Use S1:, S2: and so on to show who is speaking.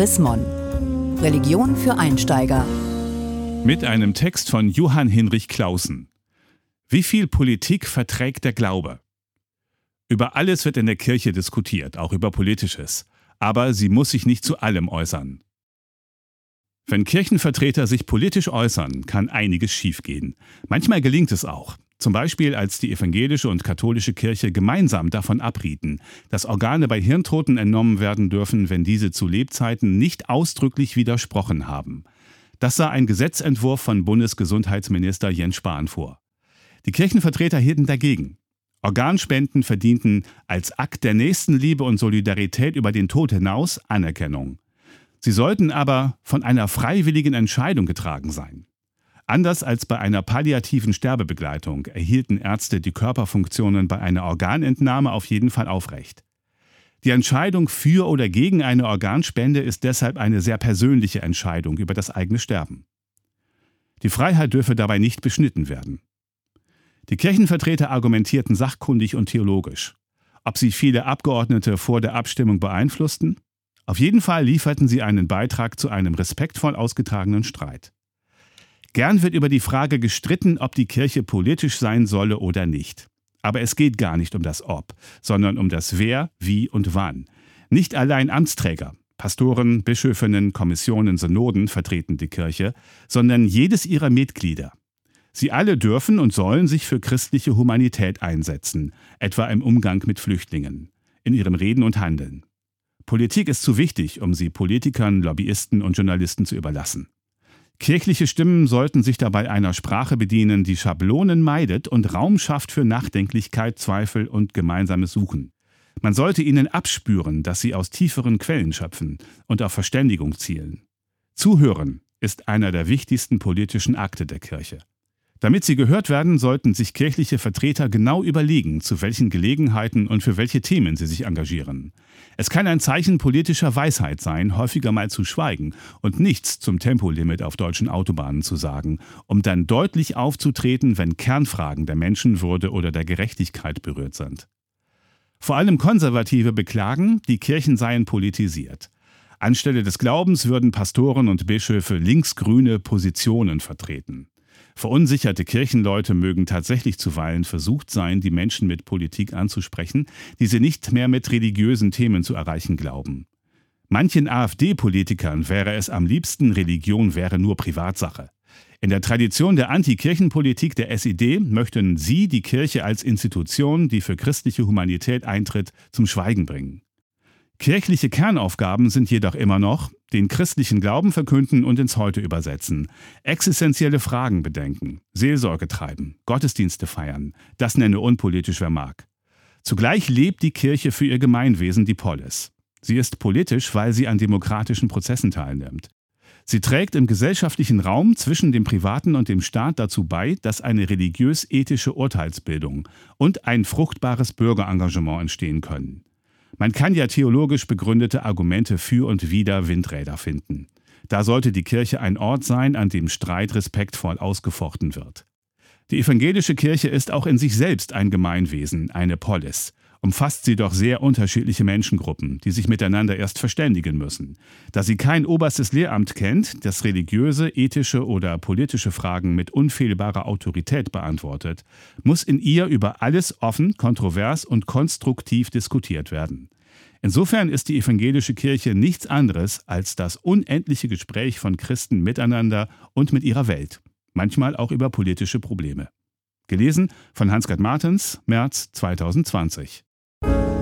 S1: Chris Mon. Religion für Einsteiger.
S2: Mit einem Text von Johann Hinrich Clausen. Wie viel Politik verträgt der Glaube? Über alles wird in der Kirche diskutiert, auch über Politisches. Aber sie muss sich nicht zu allem äußern. Wenn Kirchenvertreter sich politisch äußern, kann einiges schiefgehen. Manchmal gelingt es auch. Zum Beispiel, als die evangelische und katholische Kirche gemeinsam davon abrieten, dass Organe bei Hirntoten entnommen werden dürfen, wenn diese zu Lebzeiten nicht ausdrücklich widersprochen haben. Das sah ein Gesetzentwurf von Bundesgesundheitsminister Jens Spahn vor. Die Kirchenvertreter hielten dagegen. Organspenden verdienten als Akt der Nächstenliebe und Solidarität über den Tod hinaus Anerkennung. Sie sollten aber von einer freiwilligen Entscheidung getragen sein. Anders als bei einer palliativen Sterbebegleitung erhielten Ärzte die Körperfunktionen bei einer Organentnahme auf jeden Fall aufrecht. Die Entscheidung für oder gegen eine Organspende ist deshalb eine sehr persönliche Entscheidung über das eigene Sterben. Die Freiheit dürfe dabei nicht beschnitten werden. Die Kirchenvertreter argumentierten sachkundig und theologisch. Ob sie viele Abgeordnete vor der Abstimmung beeinflussten? Auf jeden Fall lieferten sie einen Beitrag zu einem respektvoll ausgetragenen Streit. Gern wird über die Frage gestritten, ob die Kirche politisch sein solle oder nicht. Aber es geht gar nicht um das Ob, sondern um das Wer, Wie und Wann. Nicht allein Amtsträger, Pastoren, Bischöfinnen, Kommissionen, Synoden vertreten die Kirche, sondern jedes ihrer Mitglieder. Sie alle dürfen und sollen sich für christliche Humanität einsetzen, etwa im Umgang mit Flüchtlingen, in ihrem Reden und Handeln. Politik ist zu wichtig, um sie Politikern, Lobbyisten und Journalisten zu überlassen. Kirchliche Stimmen sollten sich dabei einer Sprache bedienen, die Schablonen meidet und Raum schafft für Nachdenklichkeit, Zweifel und gemeinsames Suchen. Man sollte ihnen abspüren, dass sie aus tieferen Quellen schöpfen und auf Verständigung zielen. Zuhören ist einer der wichtigsten politischen Akte der Kirche. Damit sie gehört werden, sollten sich kirchliche Vertreter genau überlegen, zu welchen Gelegenheiten und für welche Themen sie sich engagieren. Es kann ein Zeichen politischer Weisheit sein, häufiger mal zu schweigen und nichts zum Tempolimit auf deutschen Autobahnen zu sagen, um dann deutlich aufzutreten, wenn Kernfragen der Menschenwürde oder der Gerechtigkeit berührt sind. Vor allem Konservative beklagen, die Kirchen seien politisiert. Anstelle des Glaubens würden Pastoren und Bischöfe linksgrüne Positionen vertreten. Verunsicherte Kirchenleute mögen tatsächlich zuweilen versucht sein, die Menschen mit Politik anzusprechen, die sie nicht mehr mit religiösen Themen zu erreichen glauben. Manchen AfD-Politikern wäre es am liebsten, Religion wäre nur Privatsache. In der Tradition der Antikirchenpolitik der SED möchten sie die Kirche als Institution, die für christliche Humanität eintritt, zum Schweigen bringen. Kirchliche Kernaufgaben sind jedoch immer noch den christlichen Glauben verkünden und ins Heute übersetzen, existenzielle Fragen bedenken, Seelsorge treiben, Gottesdienste feiern, das nenne unpolitisch wer mag. Zugleich lebt die Kirche für ihr Gemeinwesen die Polis. Sie ist politisch, weil sie an demokratischen Prozessen teilnimmt. Sie trägt im gesellschaftlichen Raum zwischen dem Privaten und dem Staat dazu bei, dass eine religiös-ethische Urteilsbildung und ein fruchtbares Bürgerengagement entstehen können. Man kann ja theologisch begründete Argumente für und wider Windräder finden. Da sollte die Kirche ein Ort sein, an dem Streit respektvoll ausgefochten wird. Die evangelische Kirche ist auch in sich selbst ein Gemeinwesen, eine Polis umfasst sie doch sehr unterschiedliche Menschengruppen, die sich miteinander erst verständigen müssen. Da sie kein oberstes Lehramt kennt, das religiöse, ethische oder politische Fragen mit unfehlbarer Autorität beantwortet, muss in ihr über alles offen, kontrovers und konstruktiv diskutiert werden. Insofern ist die evangelische Kirche nichts anderes als das unendliche Gespräch von Christen miteinander und mit ihrer Welt, manchmal auch über politische Probleme. Gelesen von Hans-Gerd Martens, März 2020.